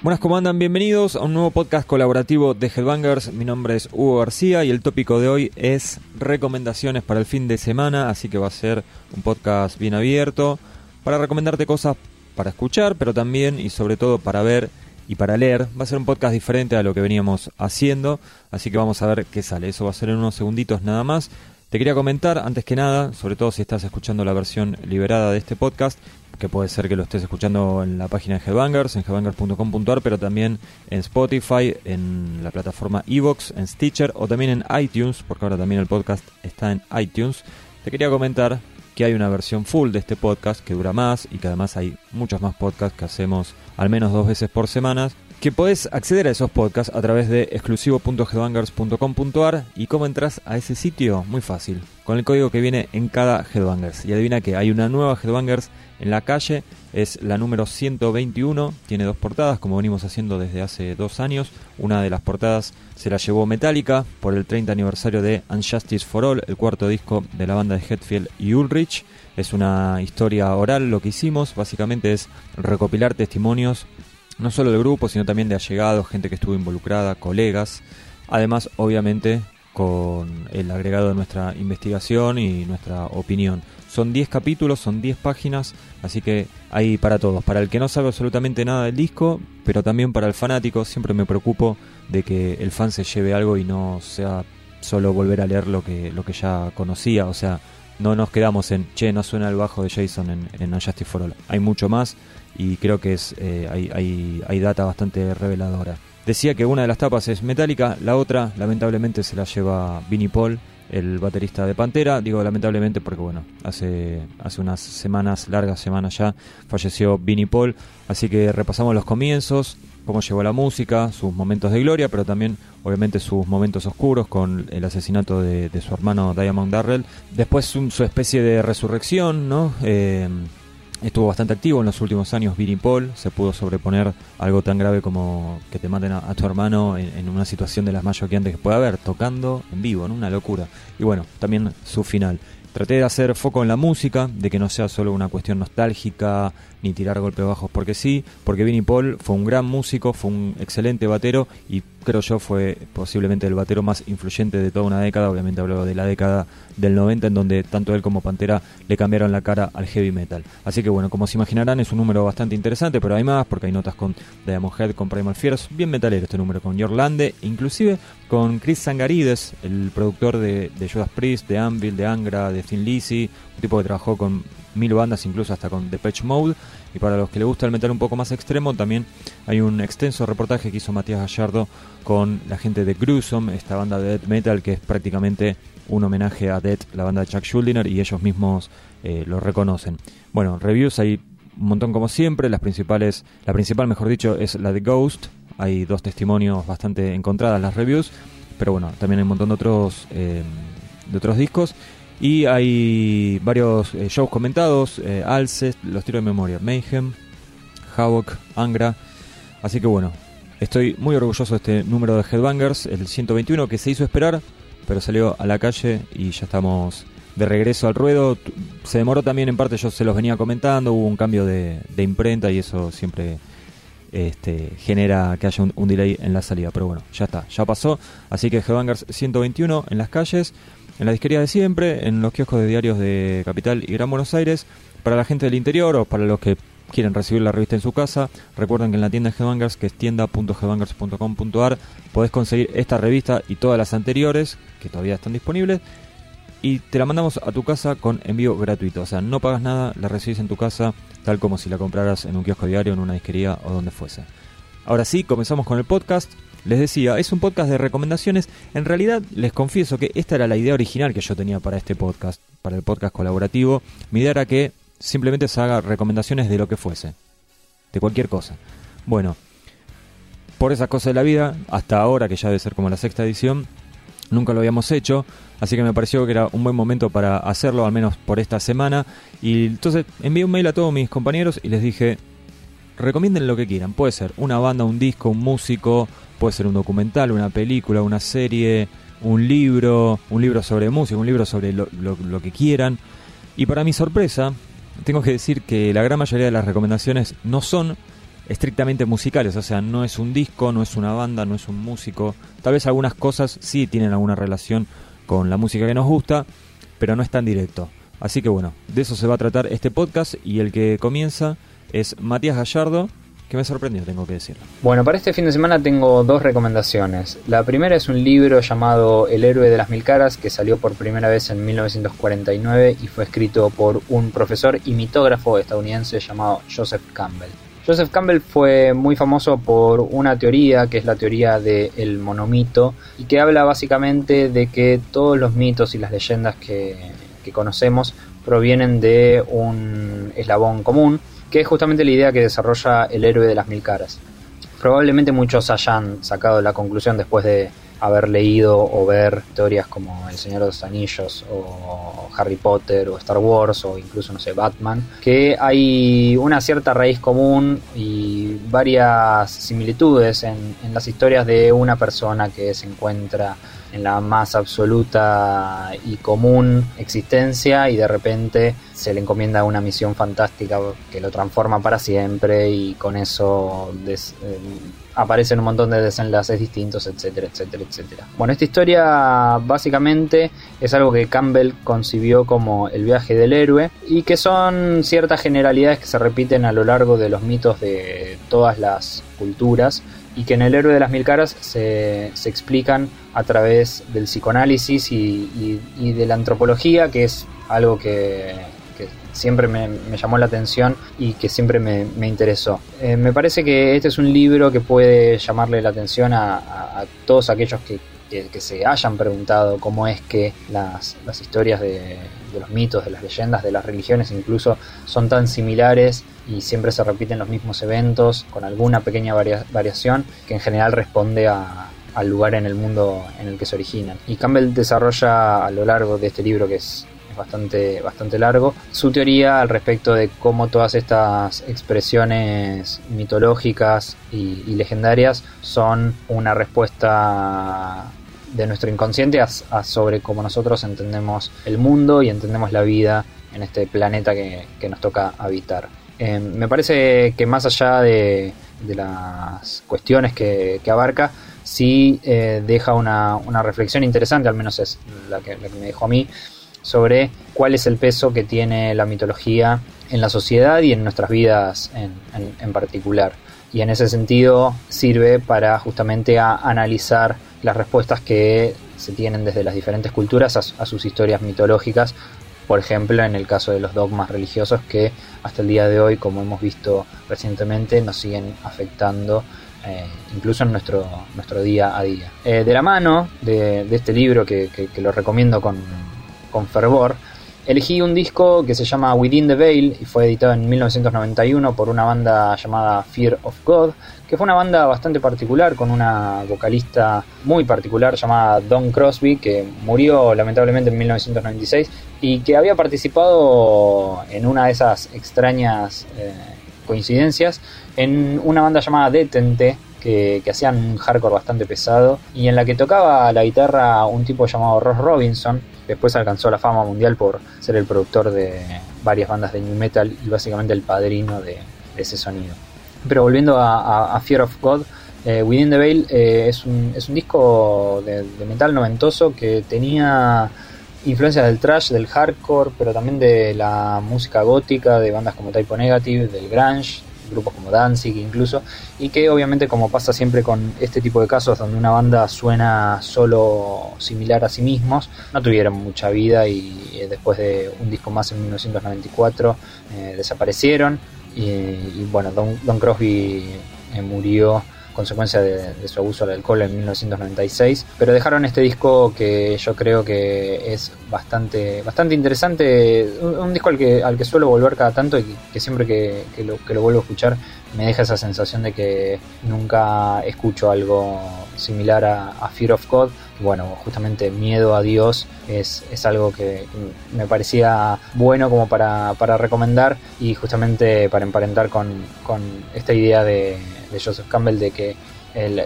Buenas, ¿cómo andan? Bienvenidos a un nuevo podcast colaborativo de Headbangers. Mi nombre es Hugo García y el tópico de hoy es recomendaciones para el fin de semana, así que va a ser un podcast bien abierto para recomendarte cosas para escuchar, pero también y sobre todo para ver y para leer. Va a ser un podcast diferente a lo que veníamos haciendo, así que vamos a ver qué sale. Eso va a ser en unos segunditos nada más. Te quería comentar, antes que nada, sobre todo si estás escuchando la versión liberada de este podcast, que puede ser que lo estés escuchando en la página de Headbangers, en headbangers.com.ar, pero también en Spotify, en la plataforma Evox, en Stitcher o también en iTunes, porque ahora también el podcast está en iTunes. Te quería comentar que hay una versión full de este podcast que dura más y que además hay muchos más podcasts que hacemos al menos dos veces por semana que podés acceder a esos podcasts a través de exclusivo.headbangers.com.ar y cómo entras a ese sitio, muy fácil, con el código que viene en cada Headbangers. Y adivina que hay una nueva Headbangers en la calle, es la número 121, tiene dos portadas como venimos haciendo desde hace dos años. Una de las portadas se la llevó Metallica por el 30 aniversario de Unjustice for All, el cuarto disco de la banda de Hetfield y Ulrich. Es una historia oral lo que hicimos, básicamente es recopilar testimonios no solo del grupo, sino también de allegados, gente que estuvo involucrada, colegas. Además, obviamente, con el agregado de nuestra investigación y nuestra opinión. Son 10 capítulos, son 10 páginas, así que hay para todos. Para el que no sabe absolutamente nada del disco, pero también para el fanático, siempre me preocupo de que el fan se lleve algo y no sea solo volver a leer lo que, lo que ya conocía. O sea, no nos quedamos en, che, no suena el bajo de Jason en, en Unjustice for All. Hay mucho más y creo que es eh, hay, hay, hay, data bastante reveladora. Decía que una de las tapas es metálica, la otra lamentablemente se la lleva Vinnie Paul, el baterista de Pantera. Digo lamentablemente porque bueno, hace, hace unas semanas, largas semanas ya, falleció Vinnie Paul. Así que repasamos los comienzos, cómo llegó la música, sus momentos de gloria, pero también obviamente sus momentos oscuros con el asesinato de, su hermano Diamond Darrell. Después su, especie de resurrección, ¿no? Eh, estuvo bastante activo en los últimos años Vinnie Paul, se pudo sobreponer algo tan grave como que te maten a, tu hermano en, una situación de las más choqueantes que puede haber, tocando en vivo, ¿no? una locura. Y bueno, también su final. Traté de hacer foco en la música, de que no sea solo una cuestión nostálgica, ni tirar golpes bajos porque sí, porque Vinnie Paul fue un gran músico, fue un excelente batero y creo yo fue posiblemente el batero más influyente de toda una década, obviamente hablo de la década del 90 en donde tanto él como Pantera le cambiaron la cara al heavy metal. Así que bueno, como se imaginarán es un número bastante interesante, pero hay más porque hay notas con Diamond Head, con Primal Fears, bien metalero este número con Yorlande, inclusive con Chris Sangarides, el productor de, de Judas Priest, de Anvil, de Angra, de Thin Lizzy, un tipo que trabajó con mil bandas, incluso hasta con Depeche Mode. Y para los que les gusta el metal un poco más extremo, también hay un extenso reportaje que hizo Matías Gallardo con la gente de Gruesome, esta banda de death metal que es prácticamente un homenaje a Death, la banda de Chuck Schuldiner, y ellos mismos eh, lo reconocen. Bueno, reviews hay un montón como siempre, las principales, la principal mejor dicho es la de Ghost, hay dos testimonios bastante encontradas las reviews, pero bueno, también hay un montón de otros, eh, de otros discos. Y hay varios eh, shows comentados, eh, Alcest, los tiros de memoria, Mayhem, Havoc, Angra. Así que bueno, estoy muy orgulloso de este número de Headbangers, el 121, que se hizo esperar, pero salió a la calle y ya estamos de regreso al ruedo. Se demoró también en parte, yo se los venía comentando, hubo un cambio de, imprenta y eso siempre este, genera que haya un, un, delay en la salida. Pero bueno, ya está, ya pasó. Así que Headbangers 121 en las calles en la disquería de siempre, en los kioscos de diarios de Capital y Gran Buenos Aires. Para la gente del interior o para los que quieren recibir la revista en su casa, recuerden que en la tienda Headbangers, que es tienda.headbangers.com.ar, podés conseguir esta revista y todas las anteriores, que todavía están disponibles, y te la mandamos a tu casa con envío gratuito. O sea, no pagas nada, la recibís en tu casa, tal como si la compraras en un kiosco diario, en una disquería o donde fuese. Ahora sí, comenzamos con el podcast. Les decía, es un podcast de recomendaciones. En realidad, les confieso que esta era la idea original que yo tenía para este podcast, para el podcast colaborativo. Mi idea era que simplemente se haga recomendaciones de lo que fuese, de cualquier cosa. Bueno, por esas cosas de la vida, hasta ahora, que ya debe ser como la sexta edición, nunca lo habíamos hecho, así que me pareció que era un buen momento para hacerlo, al menos por esta semana. Y entonces envié un mail a todos mis compañeros y les dije, recomienden lo que quieran. Puede ser una banda, un disco, un músico, puede ser un documental, una película, una serie, un libro, un libro sobre música, un libro sobre lo, que quieran. Y para mi sorpresa, tengo que decir que la gran mayoría de las recomendaciones no son estrictamente musicales, o sea, no es un disco, no es una banda, no es un músico. Tal vez algunas cosas sí tienen alguna relación con la música que nos gusta, pero no es tan directo. Así que bueno, de eso se va a tratar este podcast y el que comienza es Matías Gallardo, que me sorprendió, tengo que decirlo. Bueno, para este fin de semana tengo dos recomendaciones. La primera es un libro llamado El héroe de las mil caras, que salió por primera vez en 1949 y fue escrito por un profesor y mitógrafo estadounidense llamado Joseph Campbell. Joseph Campbell fue muy famoso por una teoría que es la teoría del monomito y que habla básicamente de que todos los mitos y las leyendas que, que conocemos provienen de un eslabón común que es justamente la idea que desarrolla el héroe de las mil caras. Probablemente muchos hayan sacado la conclusión después de haber leído o ver teorías como El Señor de los Anillos o Harry Potter o Star Wars o incluso, no sé, Batman, que hay una cierta raíz común y varias similitudes en, en las historias de una persona que se encuentra en la más absoluta y común existencia y de repente se le encomienda una misión fantástica que lo transforma para siempre y con eso eh, aparecen un montón de desenlaces distintos, etcétera, etcétera, etcétera. Bueno, esta historia básicamente es algo que Campbell concibió como el viaje del héroe y que son ciertas generalidades que se repiten a lo largo de los mitos de todas las culturas y que en el héroe de las mil caras se, se explican a través del psicoanálisis y, de la antropología, que es algo que, siempre me, llamó la atención y que siempre me, interesó. Eh, me parece que este es un libro que puede llamarle la atención a, todos aquellos que, se hayan preguntado cómo es que las, historias de, de, los mitos, de las leyendas, de las religiones incluso son tan similares y siempre se repiten los mismos eventos con alguna pequeña variación que en general responde al lugar en el mundo en el que se originan. Y Campbell desarrolla a lo largo de este libro que es, bastante, bastante largo, su teoría al respecto de cómo todas estas expresiones mitológicas y, legendarias son una respuesta de nuestro inconsciente a, sobre cómo nosotros entendemos el mundo y entendemos la vida en este planeta que nos toca habitar. Eh, me parece que más allá de, las cuestiones que, abarca, sí eh, deja una, reflexión interesante, al menos es la que, me dejó a mí, sobre cuál es el peso que tiene la mitología en la sociedad y en nuestras vidas en, particular. Y en ese sentido sirve para justamente analizar las respuestas que se tienen desde las diferentes culturas a sus historias mitológicas por ejemplo, en el caso de los dogmas religiosos que hasta el día de hoy, como hemos visto recientemente, nos siguen afectando eh, incluso en nuestro, nuestro día a día. Eh, de la mano de, este libro, que, lo recomiendo con, con fervor, elegí un disco que se llama Within the Veil y fue editado en 1991 por una banda llamada Fear of God, que fue una banda bastante particular con una vocalista muy particular llamada Don Crosby que murió lamentablemente en 1996 y que había participado en una de esas extrañas eh, coincidencias en una banda llamada Detente que, hacían un hardcore bastante pesado y en la que tocaba la guitarra un tipo llamado Ross Robinson Después alcanzó la fama mundial por ser el productor de varias bandas de new metal y básicamente el padrino de, ese sonido. Pero volviendo a, Fear of God, eh, Within the Veil eh, es, un, disco de, metal noventoso que tenía influencias del trash, del hardcore, pero también de la música gótica, de bandas como Typo Negative, del grunge, grupos como Danzig incluso, y que obviamente como pasa siempre con este tipo de casos donde una banda suena solo similar a sí mismos, no tuvieron mucha vida y eh, después de un disco más en 1994 eh, desaparecieron. Y, bueno, Don, Crosby eh, murió consecuencia de, su abuso al alcohol en 1996, pero dejaron este disco que yo creo que es bastante, bastante interesante, un, disco al que, al que suelo volver cada tanto y que, siempre que, lo, vuelvo a escuchar me deja esa sensación de que nunca escucho algo similar a, Fear of God. Bueno, justamente miedo a Dios es, es algo que me parecía bueno como para, para recomendar y justamente para emparentar con, con esta idea de, de Joseph Campbell de que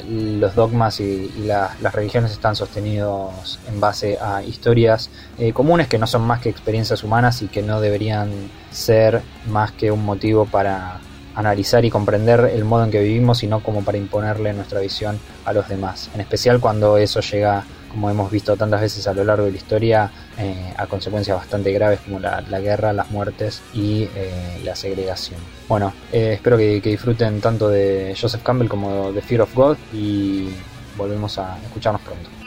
los dogmas y, las religiones están sostenidos en base a historias eh, comunes que no son más que experiencias humanas y que no deberían ser más que un motivo para, analizar y comprender el modo en que vivimos y no como para imponerle nuestra visión a los demás. En especial cuando eso llega, como hemos visto tantas veces a lo largo de la historia, eh, a consecuencias bastante graves como la, guerra, las muertes y eh, la segregación. Bueno, eh, espero que, que disfruten tanto de Joseph Campbell como de Fear of God y volvemos a escucharnos pronto.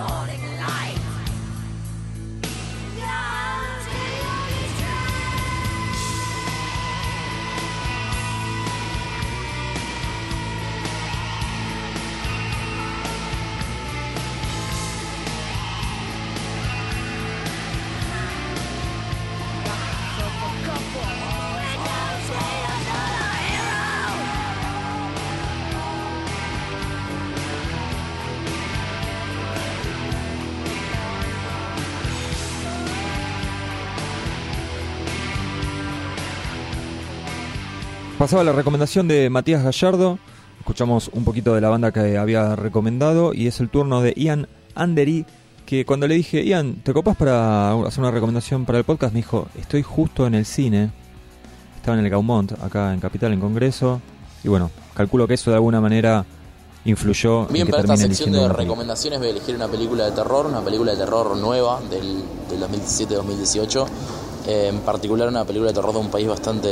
morning light. Pasaba la recomendación de Matías Gallardo. Escuchamos un poquito de la banda que había recomendado y es el turno de Ian Andery, que cuando le dije, Ian, ¿te copas para hacer una recomendación para el podcast? Me dijo, estoy justo en el cine. Estaba en el Gaumont, acá en Capital, en Congreso. Y bueno, calculo que eso de alguna manera influyó Bien, en que para esta sección de recomendaciones voy a elegir una película de terror, una película de terror nueva del, del 2017-2018 en particular una película de terror de un país bastante,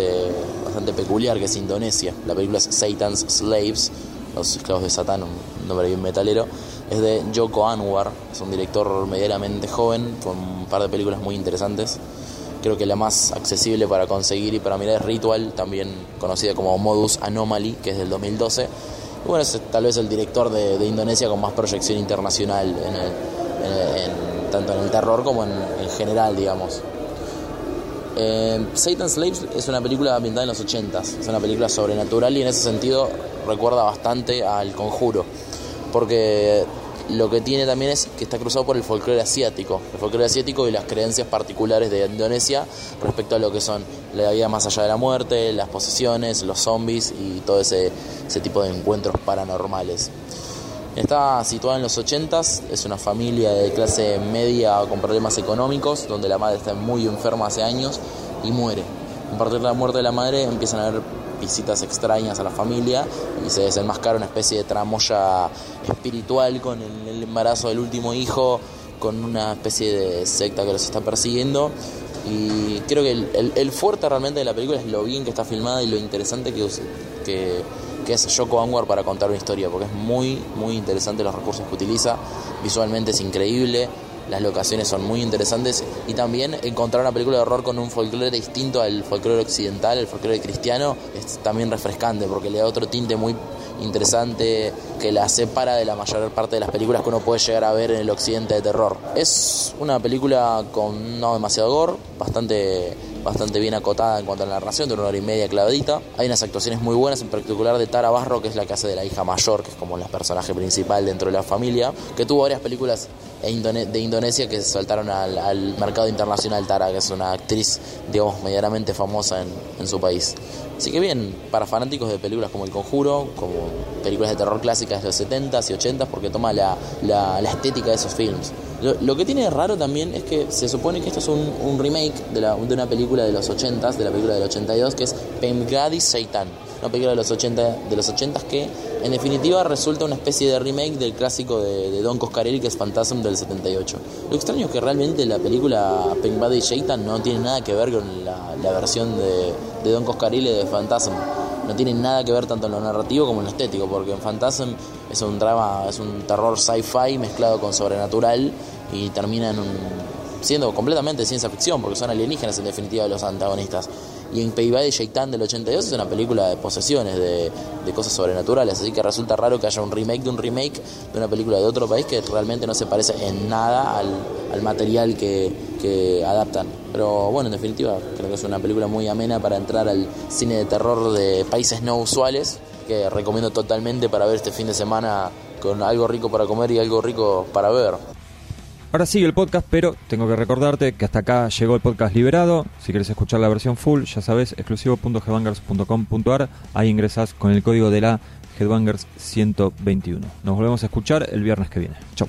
bastante peculiar que es Indonesia. La película es Satan's Slaves, los esclavos de Satán, un nombre bien metalero. Es de Joko Anwar, es un director medianamente joven, con un par de películas muy interesantes. Creo que la más accesible para conseguir y para mirar es Ritual, también conocida como Modus Anomaly, que es del 2012. Y bueno, es tal vez el director de, Indonesia con más proyección internacional, en tanto en el terror como en, en general, digamos. Eh, Slaves es una película ambientada en los 80 es una película sobrenatural y en ese sentido recuerda bastante al conjuro, porque lo que tiene también es que está cruzado por el folclore asiático, el folclore asiático y las creencias particulares de Indonesia respecto a lo que son la vida más allá de la muerte, las posesiones, los zombies y todo ese tipo de encuentros paranormales. Está situada en los 80 es una familia de clase media con problemas económicos, donde la madre está muy enferma hace años y muere. A partir de la muerte de la madre empiezan a haber visitas extrañas a la familia y se desenmascara una especie de tramoya espiritual con el, embarazo del último hijo, con una especie de secta que los está persiguiendo. Y creo que el, fuerte realmente de la película es lo bien que está filmada y lo interesante que que es Yoko Anwar para contar una historia, porque es muy, muy interesante los recursos que utiliza, visualmente es increíble, las locaciones son muy interesantes y también encontrar una película de horror con un folclore distinto al folclore occidental, el folclore cristiano, es también refrescante porque le da otro tinte muy interesante que la separa de la mayor parte de las películas que uno puede llegar a ver en el occidente de terror. Es una película con no demasiado gore, bastante bastante bien acotada en cuanto a la narración, de una hora y media clavadita. Hay unas actuaciones muy buenas, en particular de Tara Barro, que es la que hace de la hija mayor, que es como el personaje principal dentro de la familia, que tuvo varias películas de Indonesia que saltaron al, mercado internacional Tara, que es una actriz, digamos, medianamente famosa en, en su país. Así que bien, para fanáticos de películas como El Conjuro, como películas de terror clásicas de los 70s y 80s, porque toma la, la, la estética de esos films. Lo, que tiene raro también es que se supone que esto es un, remake de, la, de, una película de los 80 de la película del 82, que es Pemgadi Seitan, una película de los 80 de los 80 que en definitiva resulta una especie de remake del clásico de, Don Coscarelli que es Phantasm del 78. Lo extraño es que realmente la película Pemgadi Seitan no tiene nada que ver con la, versión de, de Don Coscarelli de Phantasm no tiene nada que ver tanto en lo narrativo como en lo estético, porque en Phantasm es un drama, es un terror sci-fi mezclado con sobrenatural y termina en un, siendo completamente ciencia ficción, porque son alienígenas en definitiva los antagonistas. Y en Peibai de Shaitan del 82 es una película de posesiones, de, de, cosas sobrenaturales, así que resulta raro que haya un remake de un remake de una película de otro país que realmente no se parece en nada al, al material que, que adaptan. Pero bueno, en definitiva, creo que es una película muy amena para entrar al cine de terror de países no usuales, que recomiendo totalmente para ver este fin de semana con algo rico para comer y algo rico para ver. Ahora sigue el podcast, pero tengo que recordarte que hasta acá llegó el podcast liberado. Si quieres escuchar la versión full, ya sabes, exclusivo.headbangers.com.ar. Ahí ingresas con el código de la Headbangers 121. Nos volvemos a escuchar el viernes que viene. Chau.